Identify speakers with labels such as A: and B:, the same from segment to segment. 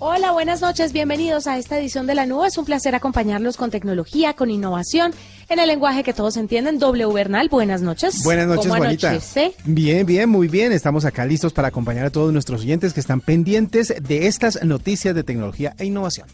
A: Hola, buenas noches, bienvenidos a esta edición de La Nube. Es un placer acompañarlos con tecnología, con innovación, en el lenguaje que todos entienden. W Bernal, buenas noches.
B: Buenas noches, Juanita. Bien, bien, muy bien. Estamos acá listos para acompañar a todos nuestros oyentes que están pendientes de estas noticias de tecnología e innovación.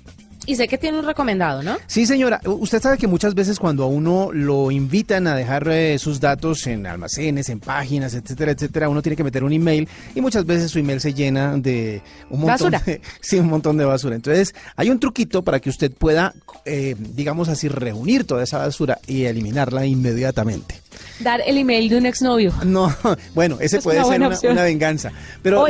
A: Y sé que tiene un recomendado, ¿no?
B: Sí, señora. Usted sabe que muchas veces cuando a uno lo invitan a dejar eh, sus datos en almacenes, en páginas, etcétera, etcétera, uno tiene que meter un email y muchas veces su email se llena de un montón
A: basura.
B: De, sí, un montón de basura. Entonces, hay un truquito para que usted pueda, eh, digamos así, reunir toda esa basura y eliminarla inmediatamente.
A: Dar el email de un exnovio.
B: No, bueno, ese
A: Es
B: puede
A: una
B: ser una, venganza. Pero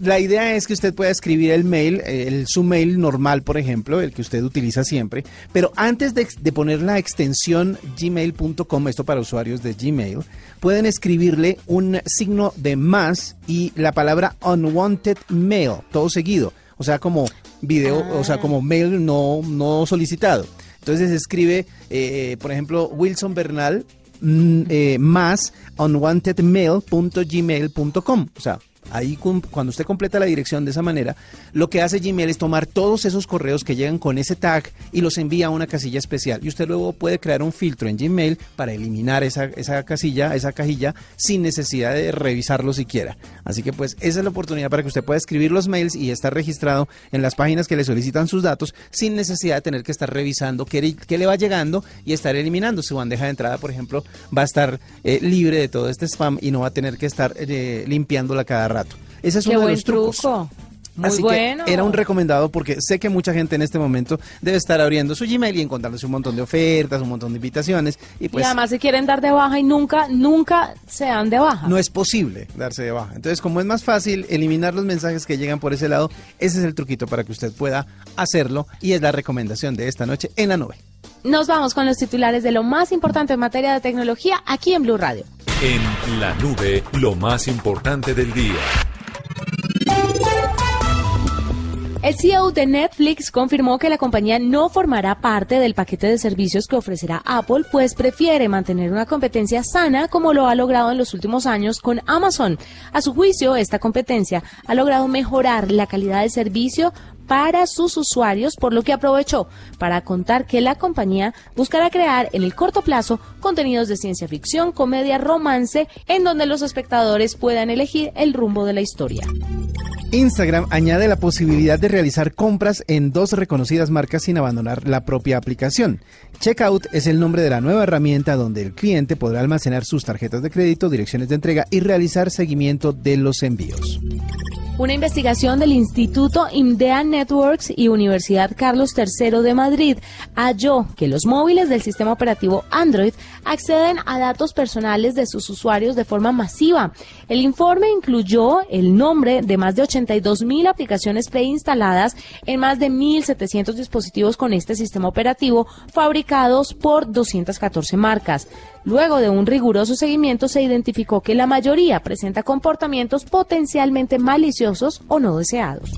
B: la idea es que usted pueda escribir el mail, el, su mail normal, por ejemplo, el que usted utiliza siempre. Pero antes de, poner la extensión gmail.com, esto para usuarios de Gmail, pueden escribirle un signo de más y la palabra unwanted mail, todo seguido. O sea, como video, o sea, como mail no, no solicitado. Entonces escribe, eh, por ejemplo, Wilson Bernal eh, más unwantedmail.gmail.com. O sea, ahí cuando usted completa la dirección de esa manera, lo que hace Gmail es tomar todos esos correos que llegan con ese tag y los envía a una casilla especial. Y usted luego puede crear un filtro en Gmail para eliminar esa, esa casilla, esa cajilla, sin necesidad de revisarlo siquiera. Así que pues esa es la oportunidad para que usted pueda escribir los mails y estar registrado en las páginas que le solicitan sus datos sin necesidad de tener que estar revisando qué, qué le va llegando y estar eliminando. Su bandeja de entrada, por ejemplo, va a estar eh, libre de todo este spam y no va a tener que estar eh, limpiándola cada rato. Ese es
A: Qué
B: uno de
A: buen
B: los trucos.
A: truco. Muy
B: Así
A: bueno.
B: que era un recomendado porque sé que mucha gente en este momento debe estar abriendo su Gmail y encontrándose un montón de ofertas, un montón de invitaciones y pues
A: y además se quieren dar de baja y nunca, nunca se dan de baja.
B: no es posible darse de baja. Entonces, como es más fácil eliminar los mensajes que llegan por ese lado, ese es el truquito para que usted pueda hacerlo y es la recomendación de esta noche en la nube.
A: Nos vamos con los titulares de lo más importante en materia de tecnología aquí en Blue Radio.
C: En La Nube, lo más importante del día.
A: El CEO de Netflix confirmó que la compañía no formará parte del paquete de servicios que ofrecerá Apple, pues prefiere mantener una competencia sana como lo ha logrado en los últimos años con Amazon. A su juicio, esta competencia ha logrado mejorar la calidad del servicio para sus usuarios, por lo que aprovechó para contar que la compañía buscará crear en el corto plazo contenidos de ciencia ficción, comedia, romance, en donde los espectadores puedan elegir el rumbo de la historia.
B: Instagram añade la posibilidad de realizar compras en dos reconocidas marcas sin abandonar la propia aplicación. Checkout es el nombre de la nueva herramienta donde el cliente podrá almacenar sus tarjetas de crédito, direcciones de entrega y realizar seguimiento de los envíos.
A: Una investigación del Instituto IMDEA Networks y Universidad Carlos III de Madrid halló que los móviles del sistema operativo Android acceden a datos personales de sus usuarios de forma masiva. El informe incluyó el nombre de más de 82 mil aplicaciones preinstaladas en más de 1.700 dispositivos con este sistema operativo fabricados por 214 marcas. Luego de un riguroso seguimiento se identificó que la mayoría presenta comportamientos potencialmente maliciosos o no deseados.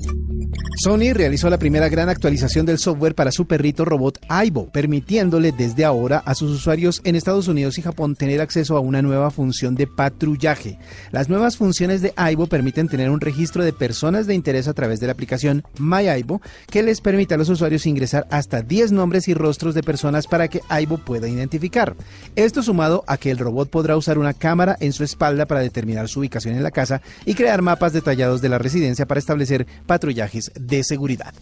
B: Sony realizó la primera gran actualización del software para su perrito robot Aibo, permitiéndole desde ahora a sus usuarios en Estados Unidos y Japón tener acceso a una nueva función de patrullaje. Las nuevas funciones de Aibo permiten tener un registro de personas de interés a través de la aplicación MyAibo, que les permite a los usuarios ingresar hasta 10 nombres y rostros de personas para que Aibo pueda identificar. Esto a que el robot podrá usar una cámara en su espalda para determinar su ubicación en la casa y crear mapas detallados de la residencia para establecer patrullajes de seguridad.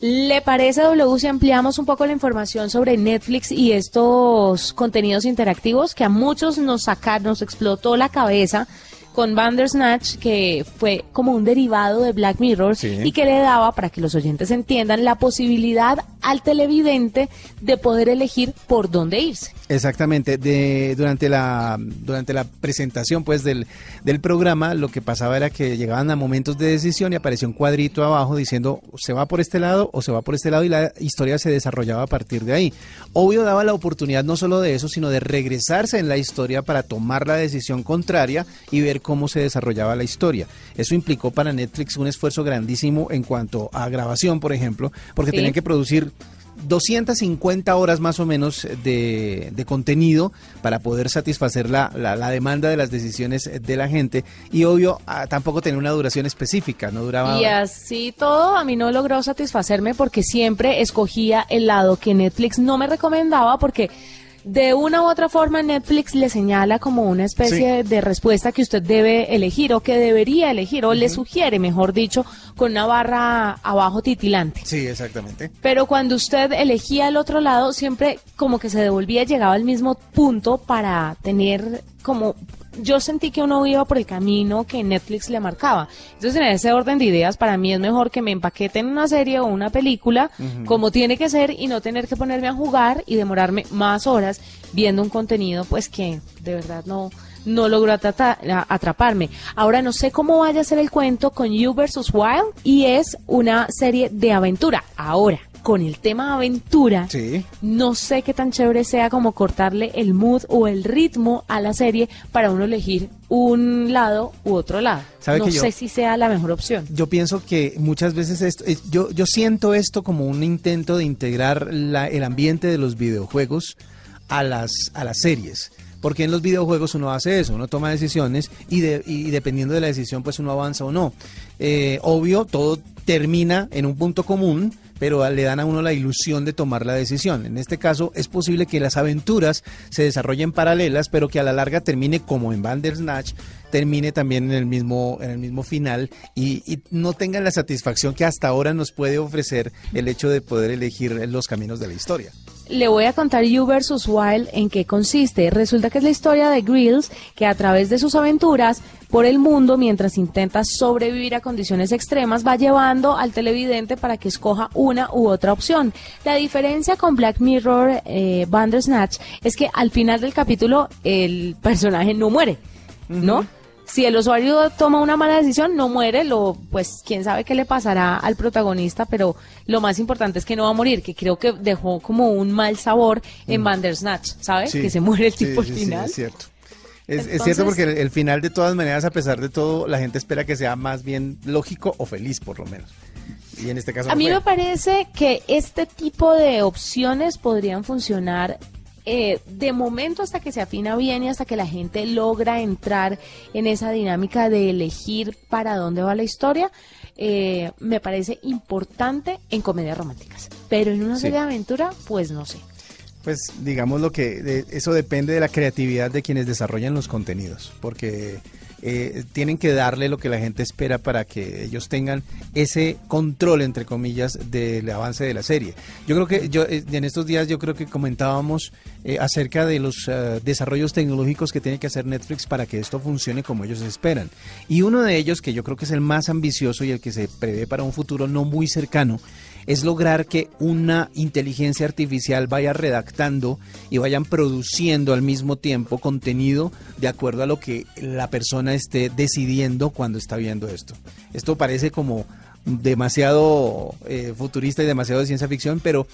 A: ¿Le parece, W, si ampliamos un poco la información sobre Netflix y estos contenidos interactivos que a muchos nos sacaron, nos explotó la cabeza con Bandersnatch, que fue como un derivado de Black Mirror
B: Sí.
A: y que le daba, para que los oyentes entiendan, la posibilidad al televidente de poder elegir por dónde irse.
B: Exactamente, de, durante, la, durante la presentación pues del, del programa lo que pasaba era que llegaban a momentos de decisión y apareció un cuadrito abajo diciendo se va por este lado o se va por este lado y la historia se desarrollaba a partir de ahí. Obvio daba la oportunidad no solo de eso, sino de regresarse en la historia para tomar la decisión contraria y ver de cómo se desarrollaba la historia. Eso implicó para Netflix un esfuerzo grandísimo en cuanto a grabación, por ejemplo, porque tenían que producir 250 horas más o menos de, contenido para poder satisfacer la, la, demanda de las decisiones de la gente y obvio tampoco tenía una duración específica, no duraba...
A: Y así todo a mí no logró satisfacerme porque siempre escogía el lado que Netflix no me recomendaba porque de una u otra forma Netflix le señala como una especie de respuesta que usted debe elegir o que debería elegir o le sugiere, mejor dicho, con una barra abajo titilante.
B: Sí, exactamente.
A: Pero cuando usted elegía el otro lado, siempre como que se devolvía, llegaba al mismo punto para tener como yo sentí que uno iba por el camino que Netflix le marcaba. Entonces, en ese orden de ideas, para mí es mejor que me empaqueten una serie o una película como tiene que ser y no tener que ponerme a jugar y demorarme más horas viendo un contenido, pues que de verdad no no logró atraparme. Ahora no sé cómo vaya a ser el cuento con You vs. Wild y es una serie de aventura. Ahora, con el tema aventura, no sé qué tan chévere sea como cortarle el mood o el ritmo a la serie para uno elegir un lado u otro lado. no sé si sea la mejor opción.
B: Yo pienso que muchas veces esto, yo, yo siento esto como un intento de integrar el ambiente de los videojuegos a las, a las series porque en los videojuegos uno hace eso, uno toma decisiones y, y dependiendo de la decisión pues uno avanza o no. Eh, obvio, todo termina en un punto común, pero le dan a uno la ilusión de tomar la decisión. En este caso, es posible que las aventuras se desarrollen paralelas, pero que a la larga termine como en Bandersnatch, termine también en el mismo, en el mismo final y, y, no tengan la satisfacción que hasta ahora nos puede ofrecer el hecho de poder elegir los caminos de la historia
A: le voy a contar You vs. Wild en qué consiste. Resulta que es la historia de Grills que a través de sus aventuras por el mundo mientras intenta sobrevivir a condiciones extremas va llevando al televidente para que escoja una u otra opción. La diferencia con Black Mirror eh, Bandersnatch es que al final del capítulo el personaje no muere, ¿no? Si el usuario toma una mala decisión, no muere, lo, pues quién sabe qué le pasará al protagonista, pero lo más importante es que no va a morir, que creo que dejó como un mal sabor en mm. Bandersnatch, ¿sabes? que se muere el tipo al final.
B: es cierto. Es, cierto porque el, final de todas maneras, a pesar de todo, la gente espera que sea más bien lógico o feliz, por lo menos. Y en este caso.
A: A mí me parece que este tipo de opciones podrían funcionar eh, de momento hasta que se afina bien y hasta que la gente logra entrar en esa dinámica de elegir para dónde va la historia, eh, me parece importante en comedias románticas. Pero en una serie de aventura, pues no sé.
B: Pues digamos lo que eso depende de la creatividad de quienes desarrollan los contenidos, porque eh, tienen que darle lo que la gente espera para que ellos tengan ese control, entre comillas, del avance de la serie. Yo creo que yo eh, en estos días yo creo que comentábamos eh, acerca de los desarrollos tecnológicos que tiene que hacer Netflix para que esto funcione como ellos esperan. Y uno de ellos, que yo creo que es el más ambicioso y el que se prevé para un futuro no muy cercano, es lograr que una inteligencia artificial vaya redactando y vayan produciendo al mismo tiempo contenido de acuerdo a lo que la persona esté decidiendo cuando está viendo esto. Esto parece como demasiado eh, futurista y demasiado de ciencia ficción, pero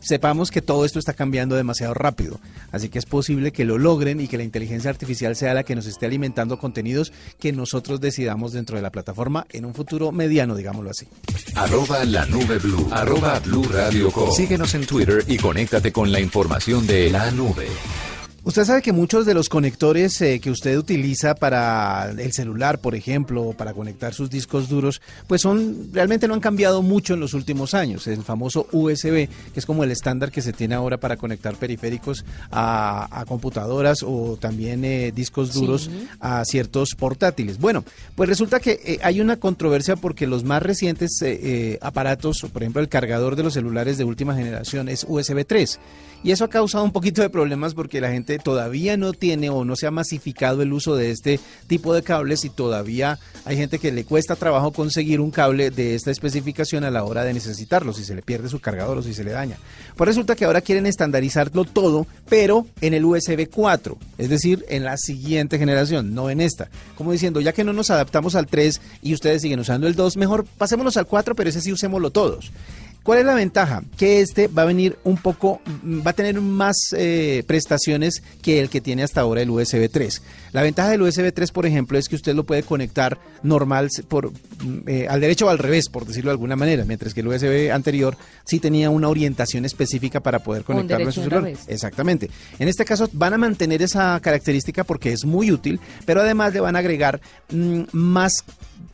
B: sepamos que todo esto está cambiando demasiado rápido. Así que es posible que lo logren y que la inteligencia artificial sea la que nos esté alimentando contenidos que nosotros decidamos dentro de la plataforma en un futuro mediano, digámoslo así.
C: Arroba la nube blue. Arroba blue radio Síguenos en Twitter y conéctate con la información de la nube.
B: Usted sabe que muchos de los conectores eh, que usted utiliza para el celular, por ejemplo, para conectar sus discos duros, pues son realmente no han cambiado mucho en los últimos años. El famoso USB, que es como el estándar que se tiene ahora para conectar periféricos a, computadoras o también eh, discos duros a ciertos portátiles. Bueno, pues resulta que eh, hay una controversia porque los más recientes aparatos, por ejemplo, el cargador de los celulares de última generación es USB 3. Y eso ha causado un poquito de problemas porque la gente todavía no tiene o no se ha masificado el uso de este tipo de cables y todavía hay gente que le cuesta trabajo conseguir un cable de esta especificación a la hora de necesitarlo, si se le pierde su cargador o si se le daña. Pues resulta que ahora quieren estandarizarlo todo, pero en el USB 4, es decir, en la siguiente generación, no en esta. Como diciendo, ya que no nos adaptamos al 3 y ustedes siguen usando el 2, mejor pasémonos al 4, pero ese sí usémoslo todos. ¿Cuál es la ventaja? Que este va a venir un poco, mm, va a tener más eh, prestaciones que el que tiene hasta ahora el USB 3. La ventaja del USB 3, por ejemplo, es que usted lo puede conectar normal por mm, eh, al derecho o al revés, por decirlo de alguna manera, mientras que el USB anterior sí tenía una orientación específica para poder conectarlo a su celular. Exactamente. En este caso van a mantener esa característica porque es muy útil, pero además le van a agregar mm, más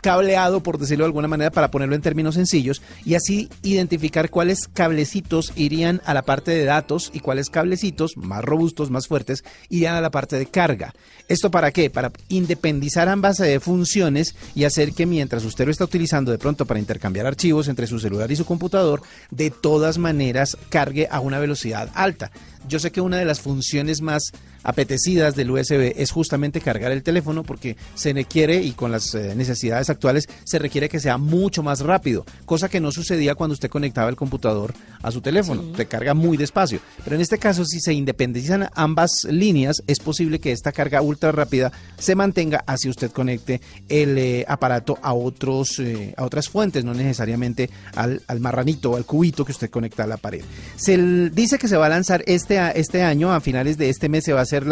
B: cableado, por decirlo de alguna manera, para ponerlo en términos sencillos, y así identificar cuáles cablecitos irían a la parte de datos y cuáles cablecitos más robustos, más fuertes, irían a la parte de carga. ¿Esto para qué? Para independizar ambas eh, funciones y hacer que mientras usted lo está utilizando de pronto para intercambiar archivos entre su celular y su computador, de todas maneras cargue a una velocidad alta. Yo sé que una de las funciones más apetecidas del USB es justamente cargar el teléfono porque se requiere y con las eh, necesidades actuales se requiere que sea mucho más rápido, cosa que no sucedía cuando usted conectaba el computador a su teléfono, se carga muy despacio. Pero en este caso, si se independizan ambas líneas, es posible que esta carga ultra rápida se mantenga así usted conecte el eh, aparato a otros eh, a otras fuentes, no necesariamente al, al marranito o al cubito que usted conecta a la pared. Se dice que se va a lanzar este, este año, a finales de este mes se va a hacer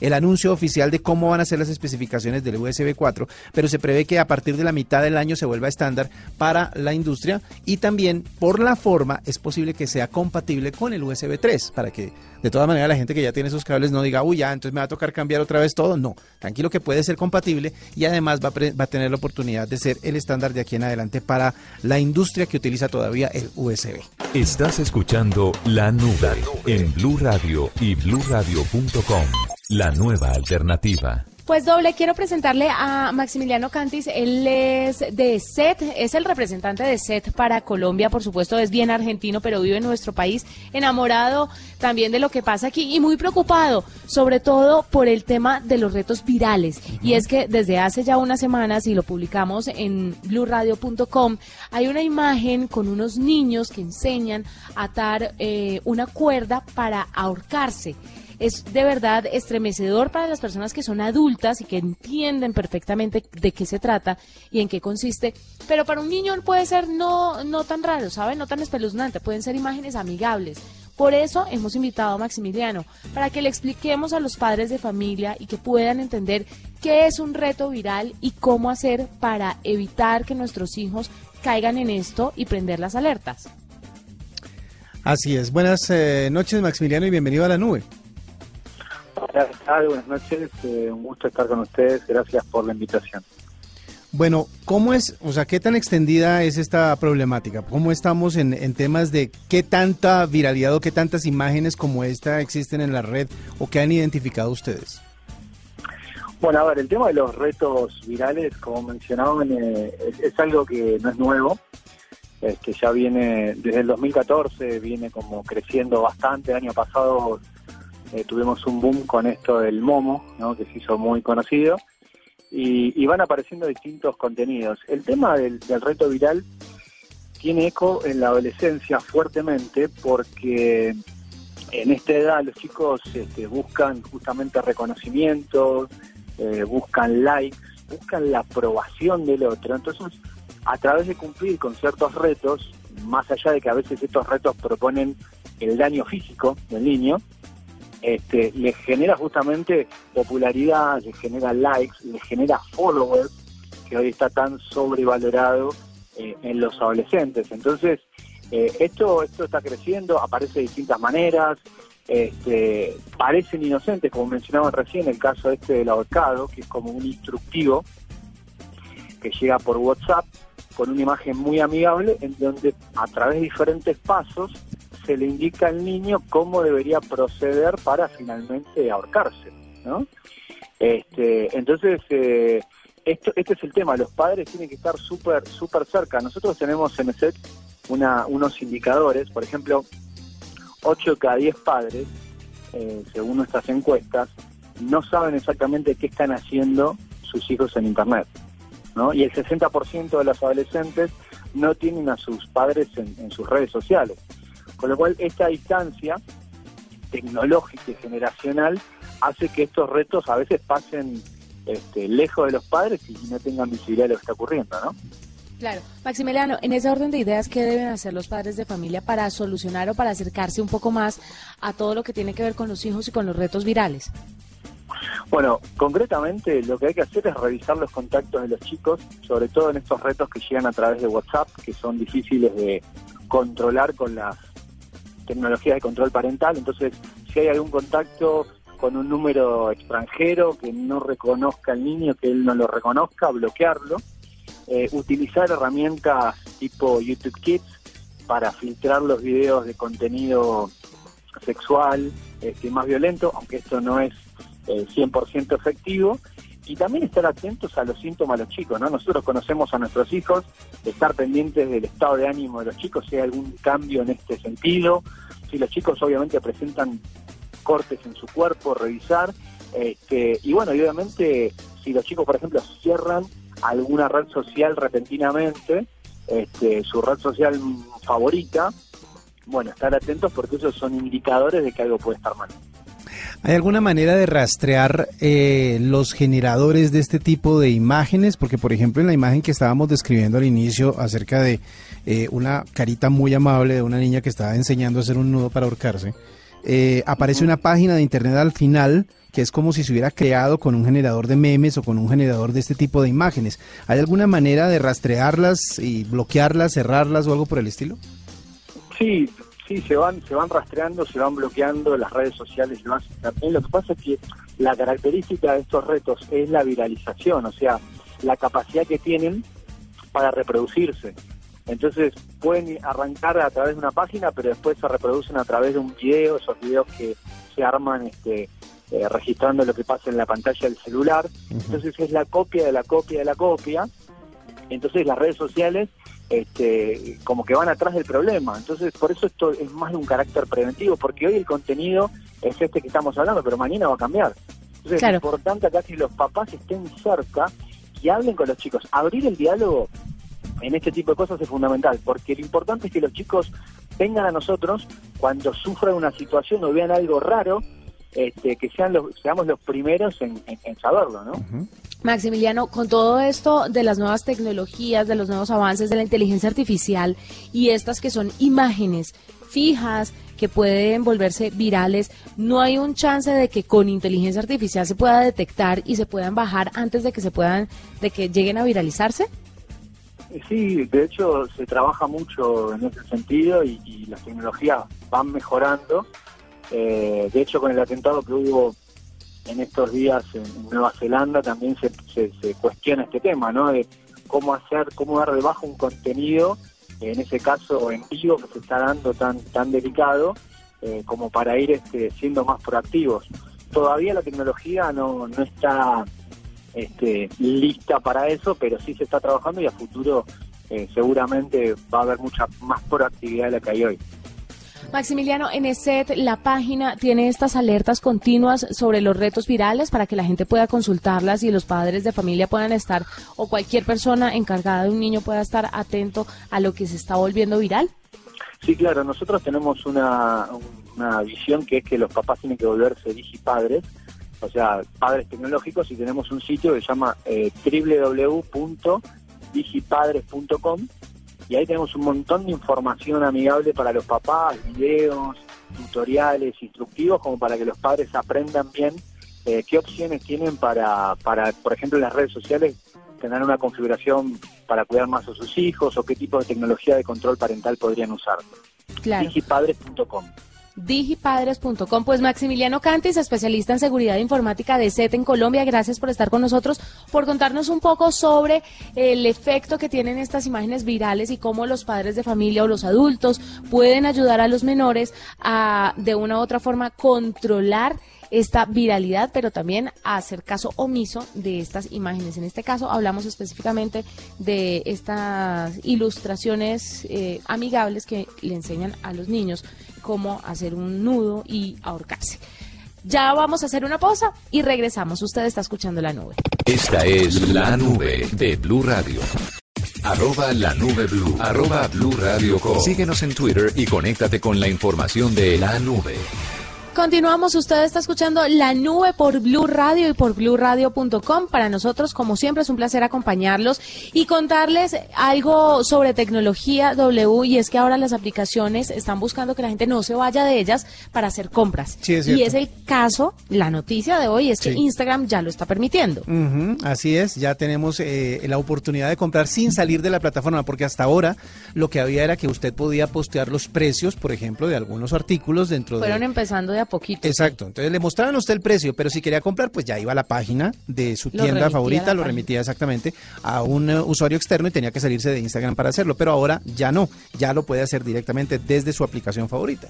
B: el anuncio oficial de cómo van a ser las especificaciones del USB 4, pero se prevé que a partir de la mitad del año se vuelva estándar para la industria y también por la forma es posible que sea compatible con el USB 3 para que de todas maneras la gente que ya tiene esos cables no diga, uy, ya, entonces me va a tocar cambiar otra vez todo. No, tranquilo que puede ser compatible y además va a, va a tener la oportunidad de ser el estándar de aquí en adelante para la industria que utiliza todavía el USB.
C: Estás escuchando La Nube en Blue Radio y bluradio.com. La nueva alternativa.
A: Pues doble, quiero presentarle a Maximiliano Cantis. Él es de SET, es el representante de SET para Colombia, por supuesto, es bien argentino, pero vive en nuestro país, enamorado también de lo que pasa aquí y muy preocupado, sobre todo por el tema de los retos virales. Y es que desde hace ya unas semanas, y lo publicamos en blurradio.com, hay una imagen con unos niños que enseñan a atar eh, una cuerda para ahorcarse es de verdad estremecedor para las personas que son adultas y que entienden perfectamente de qué se trata y en qué consiste, pero para un niño puede ser no, no tan raro, ¿saben? No tan espeluznante, pueden ser imágenes amigables. Por eso hemos invitado a Maximiliano, para que le expliquemos a los padres de familia y que puedan entender qué es un reto viral y cómo hacer para evitar que nuestros hijos caigan en esto y prender las alertas.
B: Así es. Buenas eh, noches, Maximiliano, y bienvenido a la nube.
D: Hola, Buenas noches. Eh, un gusto estar con ustedes. Gracias por la invitación.
B: Bueno, ¿cómo es, o sea, qué tan extendida es esta problemática? ¿Cómo estamos en, en, temas de qué tanta viralidad o qué tantas imágenes como esta existen en la red o qué han identificado ustedes?
D: Bueno, a ver, el tema de los retos virales, como mencionaban, eh, es, es, algo que no es nuevo. Este, ya viene desde el 2014, viene como creciendo bastante. El año pasado eh, tuvimos un boom con esto del Momo, ¿no? que se hizo muy conocido, y, van apareciendo distintos contenidos. El tema del, reto viral tiene eco en la adolescencia fuertemente porque en esta edad los chicos este, buscan justamente reconocimiento, eh, buscan likes, buscan la aprobación del otro. Entonces, a través de cumplir con ciertos retos, más allá de que a veces estos retos proponen el daño físico del niño, este, le genera justamente popularidad, le genera likes, le genera followers, que hoy está tan sobrevalorado eh, en los adolescentes. Entonces, eh, esto, esto está creciendo, aparece de distintas maneras, este, parecen inocentes, como mencionaba recién, el caso este del ahorcado, que es como un instructivo que llega por WhatsApp con una imagen muy amigable en donde a través de diferentes pasos se le indica al niño cómo debería proceder para finalmente ahorcarse, ¿no? Este, entonces, eh, esto, este es el tema, los padres tienen que estar súper súper cerca. Nosotros tenemos en ESET una, unos indicadores, por ejemplo, 8 de cada 10 padres, eh, según nuestras encuestas, no saben exactamente qué están haciendo sus hijos en Internet. ¿no? Y el 60% de los adolescentes no tienen a sus padres en sus redes sociales. Con lo cual, esta distancia tecnológica y generacional hace que estos retos a veces pasen este, lejos de los padres y no tengan visibilidad de lo que está ocurriendo, ¿no?
A: Claro. Maximiliano, en ese orden de ideas, ¿qué deben hacer los padres de familia para solucionar o para acercarse un poco más a todo lo que tiene que ver con los hijos y con los retos virales?
D: Bueno, concretamente lo que hay que hacer es revisar los contactos de los chicos, sobre todo en estos retos que llegan a través de WhatsApp, que son difíciles de controlar con las tecnologías de control parental. Entonces, si hay algún contacto con un número extranjero que no reconozca al niño, que él no lo reconozca, bloquearlo. Eh, utilizar herramientas tipo YouTube Kids para filtrar los videos de contenido sexual este, más violento, aunque esto no es 100% eh, efectivo. Y también estar atentos a los síntomas de los chicos, ¿no? Nosotros conocemos a nuestros hijos, estar pendientes del estado de ánimo de los chicos, si hay algún cambio en este sentido. Si los chicos obviamente presentan cortes en su cuerpo, revisar. Este, y bueno, obviamente, si los chicos, por ejemplo, cierran alguna red social repentinamente, este, su red social favorita, bueno, estar atentos porque esos son indicadores de que algo puede estar mal.
B: ¿Hay alguna manera de rastrear eh, los generadores de este tipo de imágenes? Porque, por ejemplo, en la imagen que estábamos describiendo al inicio acerca de eh, una carita muy amable de una niña que estaba enseñando a hacer un nudo para ahorcarse, eh, aparece una página de internet al final que es como si se hubiera creado con un generador de memes o con un generador de este tipo de imágenes. ¿Hay alguna manera de rastrearlas y bloquearlas, cerrarlas o algo por el estilo?
D: Sí, sí, se van, se van rastreando, se van bloqueando, las redes sociales lo hacen también. Lo que pasa es que la característica de estos retos es la viralización, o sea, la capacidad que tienen para reproducirse. Entonces pueden arrancar a través de una página, pero después se reproducen a través de un video, esos videos que se arman este, eh, registrando lo que pasa en la pantalla del celular. Entonces es la copia de la copia de la copia. Entonces las redes sociales este, como que van atrás del problema. Entonces por eso esto es más de un carácter preventivo, porque hoy el contenido es este que estamos hablando, pero mañana va a cambiar. Entonces es importante acá que los papás estén cerca y hablen con los chicos. Abrir el diálogo en este tipo de cosas es fundamental, porque lo importante es que los chicos vengan a nosotros cuando sufran una situación o vean algo raro, este, que sean los, seamos los primeros en, saberlo, ¿no?
A: Maximiliano, con todo esto de las nuevas tecnologías, de los nuevos avances de la inteligencia artificial y estas que son imágenes fijas, que pueden volverse virales, ¿no hay un chance de que con inteligencia artificial se pueda detectar y se puedan bajar antes de que se puedan, de que lleguen a viralizarse?
D: Sí, de hecho se trabaja mucho en ese sentido y, las tecnologías van mejorando. Eh, de hecho, con el atentado que hubo en estos días en, Nueva Zelanda también se, se, cuestiona este tema, ¿no? De cómo hacer, cómo dar de bajo un contenido, en ese caso en vivo que se está dando tan tan delicado, eh, como para ir este, siendo más proactivos. Todavía la tecnología no, no está este, lista para eso, pero sí se está trabajando y a futuro eh, seguramente va a haber mucha más proactividad de la que hay hoy.
A: Maximiliano, en ESET la página tiene estas alertas continuas sobre los retos virales para que la gente pueda consultarlas y los padres de familia puedan estar o cualquier persona encargada de un niño pueda estar atento a lo que se está volviendo viral.
D: Sí, claro, nosotros tenemos una, una visión que es que los papás tienen que volverse digipadres o sea, padres tecnológicos, y tenemos un sitio que se llama eh, www.digipadres.com y ahí tenemos un montón de información amigable para los papás, videos, tutoriales, instructivos, como para que los padres aprendan bien eh, qué opciones tienen para, para, por ejemplo, en las redes sociales, tener una configuración para cuidar más a sus hijos o qué tipo de tecnología de control parental podrían usar. Digipadres.com
A: digipadres.com. Pues Maximiliano Cantis, especialista en seguridad informática de SET en Colombia, gracias por estar con nosotros, por contarnos un poco sobre el efecto que tienen estas imágenes virales y cómo los padres de familia o los adultos pueden ayudar a los menores a de una u otra forma controlar esta viralidad, pero también a hacer caso omiso de estas imágenes. En este caso hablamos específicamente de estas ilustraciones eh, amigables que le enseñan a los niños cómo hacer un nudo y ahorcarse. Ya vamos a hacer una pausa y regresamos. Usted está escuchando la nube.
C: Esta es la nube de Blue Radio. Arroba la nube blue. Arroba blue radio Síguenos en Twitter y conéctate con la información de la nube.
A: Continuamos, usted está escuchando La Nube por Blue Radio y por BlueRadio.com. Para nosotros, como siempre, es un placer acompañarlos y contarles algo sobre tecnología W y es que ahora las aplicaciones están buscando que la gente no se vaya de ellas para hacer compras.
B: Sí, es
A: y es el caso, la noticia de hoy es que
B: Sí.
A: Instagram ya lo está permitiendo.
B: Así es, ya tenemos eh, la oportunidad de comprar sin salir de la plataforma, porque hasta ahora lo que había era que usted podía postear los precios, por ejemplo, de algunos artículos dentro
A: Fueron
B: de...
A: empezando de a poquito.
B: Exacto, entonces le mostraban a usted el precio, pero si quería comprar, pues ya iba a la página de su
A: Lo
B: tienda favorita, lo
A: página.
B: remitía exactamente a un eh, usuario externo y tenía que salirse de Instagram para hacerlo, pero ahora ya no, ya lo puede hacer directamente desde su aplicación favorita.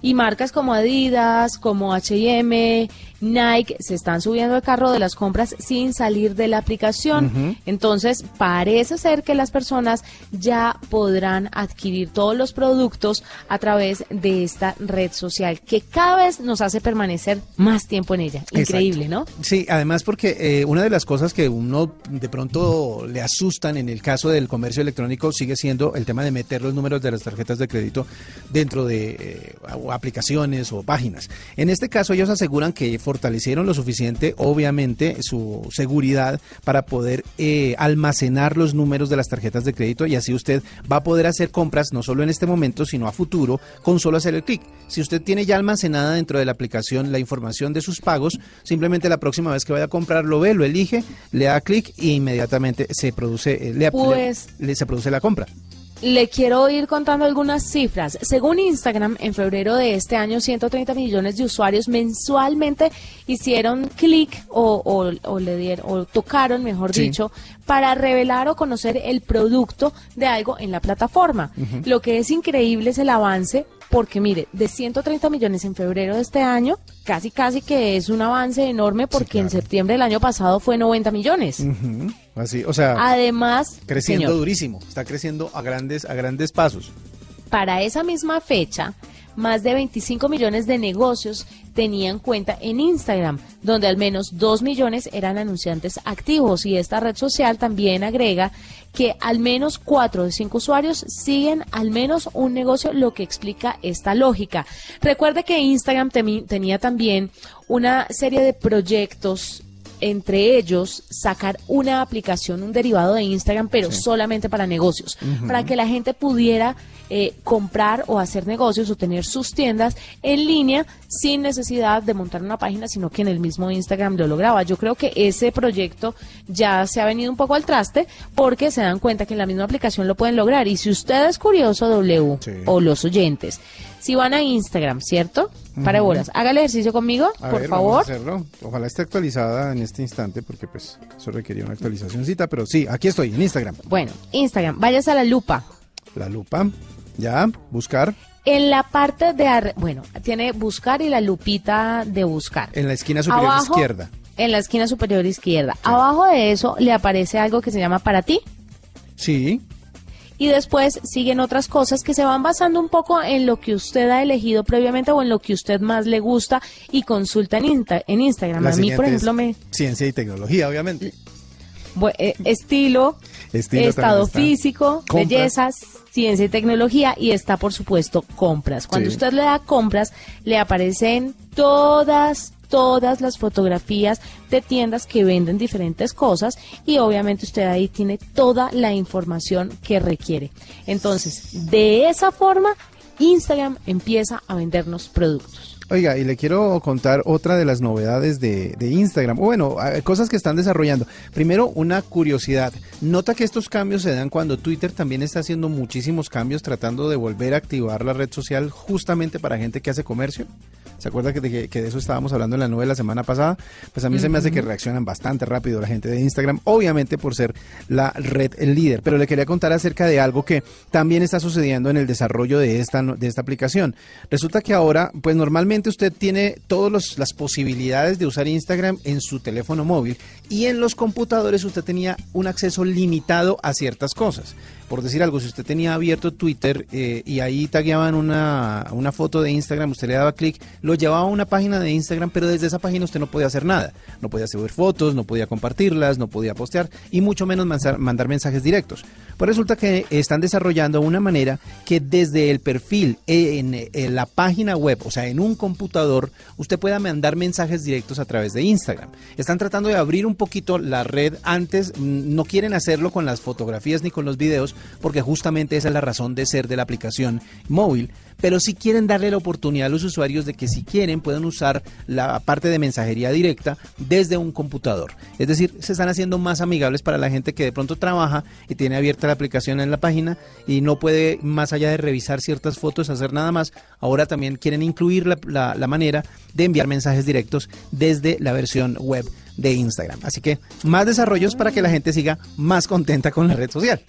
A: Y marcas como Adidas, como H&M, Nike se están subiendo al carro de las compras sin salir de la aplicación. Entonces, parece ser que las personas ya podrán adquirir todos los productos a través de esta red social que cada vez nos hace permanecer más tiempo en ella. Increíble,
B: Exacto.
A: ¿no?
B: Sí, además porque eh, una de las cosas que uno de pronto le asustan en el caso del comercio electrónico sigue siendo el tema de meter los números de las tarjetas de crédito dentro de eh, aplicaciones o páginas. En este caso ellos aseguran que fortalecieron lo suficiente, obviamente, su seguridad para poder eh, almacenar los números de las tarjetas de crédito y así usted va a poder hacer compras no solo en este momento, sino a futuro con solo hacer el clic. Si usted tiene ya almacenada dentro de la aplicación la información de sus pagos, simplemente la próxima vez que vaya a comprar lo ve, lo elige, le da clic e inmediatamente se produce, eh, le,
A: Pues-
B: le- le- se produce la compra.
A: Le quiero ir contando algunas cifras. Según Instagram, en febrero de este año, 130 millones de usuarios mensualmente hicieron clic o, o- o le dieron, o tocaron, mejor
B: Sí.
A: dicho, para revelar o conocer el producto de algo en la plataforma. Lo que es increíble es el avance, porque mire, de 130 millones en febrero de este año, casi casi que es un avance enorme porque en
B: claro.
A: septiembre del año pasado fue 90 millones.
B: Así, o sea,
A: Además,
B: creciendo
A: señor,
B: durísimo, está creciendo a grandes, a grandes pasos.
A: para esa misma fecha, más de 25 millones de negocios tenían cuenta en Instagram, donde al menos 2 millones eran anunciantes activos. Y esta red social también agrega que al menos 4 de 5 usuarios siguen al menos un negocio, lo que explica esta lógica. Recuerde que Instagram tenía también una serie de proyectos entre ellos sacar una aplicación, un derivado de Instagram, pero solamente para negocios, para que la gente pudiera eh, comprar o hacer negocios o tener sus tiendas en línea sin necesidad de montar una página, sino que en el mismo Instagram lo lograba. Yo creo que ese proyecto ya se ha venido un poco al traste porque se dan cuenta que en la misma aplicación lo pueden lograr. Y si usted es curioso, W
B: Sí.
A: o los oyentes, si van a Instagram, ¿cierto? Para bolas, haga el ejercicio conmigo,
B: A
A: por
B: ver,
A: favor.
B: vamos a hacerlo. Ojalá esté actualizada en este instante porque pues eso requería una actualizacióncita, pero sí, aquí estoy en Instagram.
A: Bueno, Instagram, vayas a la lupa.
B: La lupa, ya, buscar
A: En la parte de arre- bueno, tiene buscar y la lupita de buscar.
B: en la esquina superior
A: Abajo,
B: izquierda.
A: En la esquina superior izquierda. Abajo de eso le aparece algo que se llama para ti.
B: Sí,
A: Y después siguen otras cosas que se van basando un poco en lo que usted ha elegido previamente o en lo que usted más le gusta y consulta en, Insta- en Instagram.
B: la
A: a mí, por ejemplo, me
B: ciencia y tecnología, obviamente.
A: eh, estilo,
B: Estilo
A: estado físico,
B: Compras.
A: bellezas, ciencia y tecnología y está por supuesto compras. Cuando
B: Sí.
A: usted le da compras, le aparecen todas todas las fotografías de tiendas que venden diferentes cosas y obviamente usted ahí tiene toda la información que requiere. Entonces, de esa forma, Instagram empieza a vendernos productos.
B: Oiga, y le quiero contar otra de las novedades de, de Instagram. Bueno, cosas que están desarrollando. Primero, una curiosidad. Nota que estos cambios se dan cuando Twitter también está haciendo muchísimos cambios tratando de volver a activar la red social justamente para gente que hace comercio. ¿Se acuerda que de, que de eso estábamos hablando en la nube la semana pasada? Pues a mí se me hace que reaccionan bastante rápido la gente de Instagram, obviamente por ser la red el líder. Pero le quería contar acerca de algo que también está sucediendo en el desarrollo de esta, de esta aplicación. Resulta que ahora, pues normalmente usted tiene todas las posibilidades de usar Instagram en su teléfono móvil y en los computadores usted tenía un acceso limitado a ciertas cosas. Por decir algo, si usted tenía abierto Twitter eh, y ahí tagueaban una, una foto de Instagram, usted le daba clic, lo llevaba a una página de Instagram, pero desde esa página usted no podía hacer nada. No podía subir fotos, no podía compartirlas, no podía postear y mucho menos mandar, mandar mensajes directos. Pues resulta que están desarrollando una manera que desde el perfil en, la página web, o sea, en un computador, usted pueda mandar mensajes directos a través de Instagram. Están tratando de abrir un poquito la red antes, mm, no quieren hacerlo con las fotografías ni con los videos, porque justamente esa es la razón de ser de la aplicación móvil pero sí quieren darle la oportunidad a los usuarios de que si quieren puedan usar la parte de mensajería directa desde un computador. Es decir, se están haciendo más amigables para la gente que de pronto trabaja y tiene abierta la aplicación en la página y no puede, más allá de revisar ciertas fotos, hacer nada más. Ahora también quieren incluir la, la manera de enviar mensajes directos desde la versión web de Instagram. Así que más desarrollos para que la gente siga más contenta con la red social.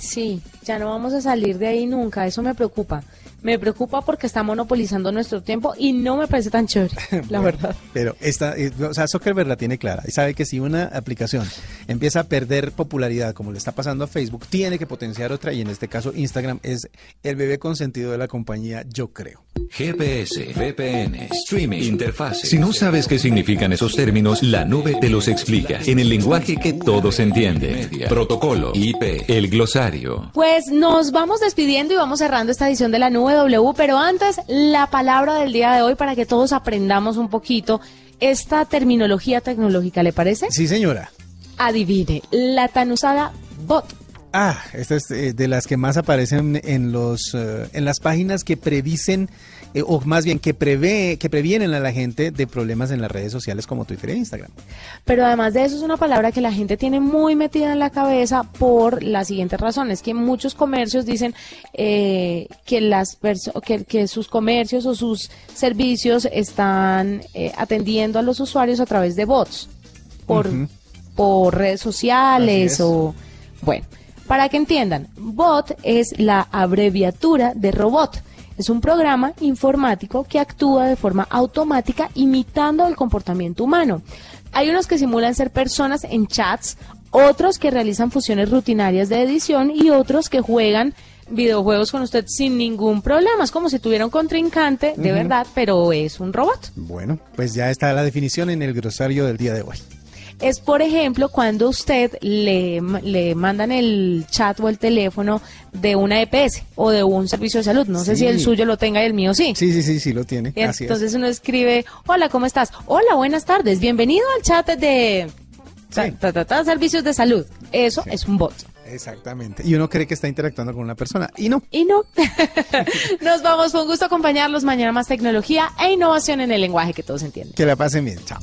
A: Sí, ya no vamos a salir de ahí nunca, eso me preocupa. Me preocupa porque está monopolizando nuestro tiempo y no me parece tan chévere, la verdad.
B: Pero esta, eh, o sea, Zuckerberg la tiene clara y sabe que si una aplicación empieza a perder popularidad, como le está pasando a Facebook, tiene que potenciar otra y en este caso Instagram es el bebé consentido de la compañía, yo creo.
C: GPS, VPN, streaming, interfaz. Si no sabes qué significan esos términos, la nube te los explica en el lenguaje que todos entienden. Protocolo, IP, el glosario.
A: Pues nos vamos despidiendo y vamos cerrando esta edición de la nube W, pero antes la palabra del día de hoy para que todos aprendamos un poquito esta terminología tecnológica, ¿le parece?
B: Sí, señora.
A: Adivine, la tan usada bot.
B: Ah, esta es eh, de las que más aparecen en los eh, en las páginas que predicen eh, o más bien que prevé que previenen a la gente de problemas en las redes sociales como Twitter e Instagram.
A: Pero además de eso es una palabra que la gente tiene muy metida en la cabeza por las siguientes razones, que muchos comercios dicen que las que, que, sus comercios o sus servicios están atendiendo a los usuarios a través de bots por por redes sociales o bueno para que entiendan, bot es la abreviatura de robot. Es un programa informático que actúa de forma automática imitando el comportamiento humano. Hay unos que simulan ser personas en chats, otros que realizan funciones rutinarias de edición y otros que juegan videojuegos con usted sin ningún problema. Es como si tuviera un contrincante, de verdad, pero es un robot.
B: Bueno, pues ya está la definición en el grosario del día de hoy
A: es, por ejemplo, cuando usted le, le mandan el chat o el teléfono de una EPS o de un servicio de salud. No sé si el suyo lo tenga y el mío sí.
B: Sí, sí, sí, sí lo tiene.
A: entonces uno escribe, hola, ¿cómo estás? Hola, buenas tardes, bienvenido al chat de servicios de salud. Eso es un bot.
B: Exactamente. Y uno cree que está interactuando con una persona y no.
A: Y no. Nos vamos. Fue un gusto acompañarlos. Mañana más tecnología e innovación en el lenguaje que todos entienden.
B: Que la pasen bien. Chao.